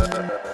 Uh-huh.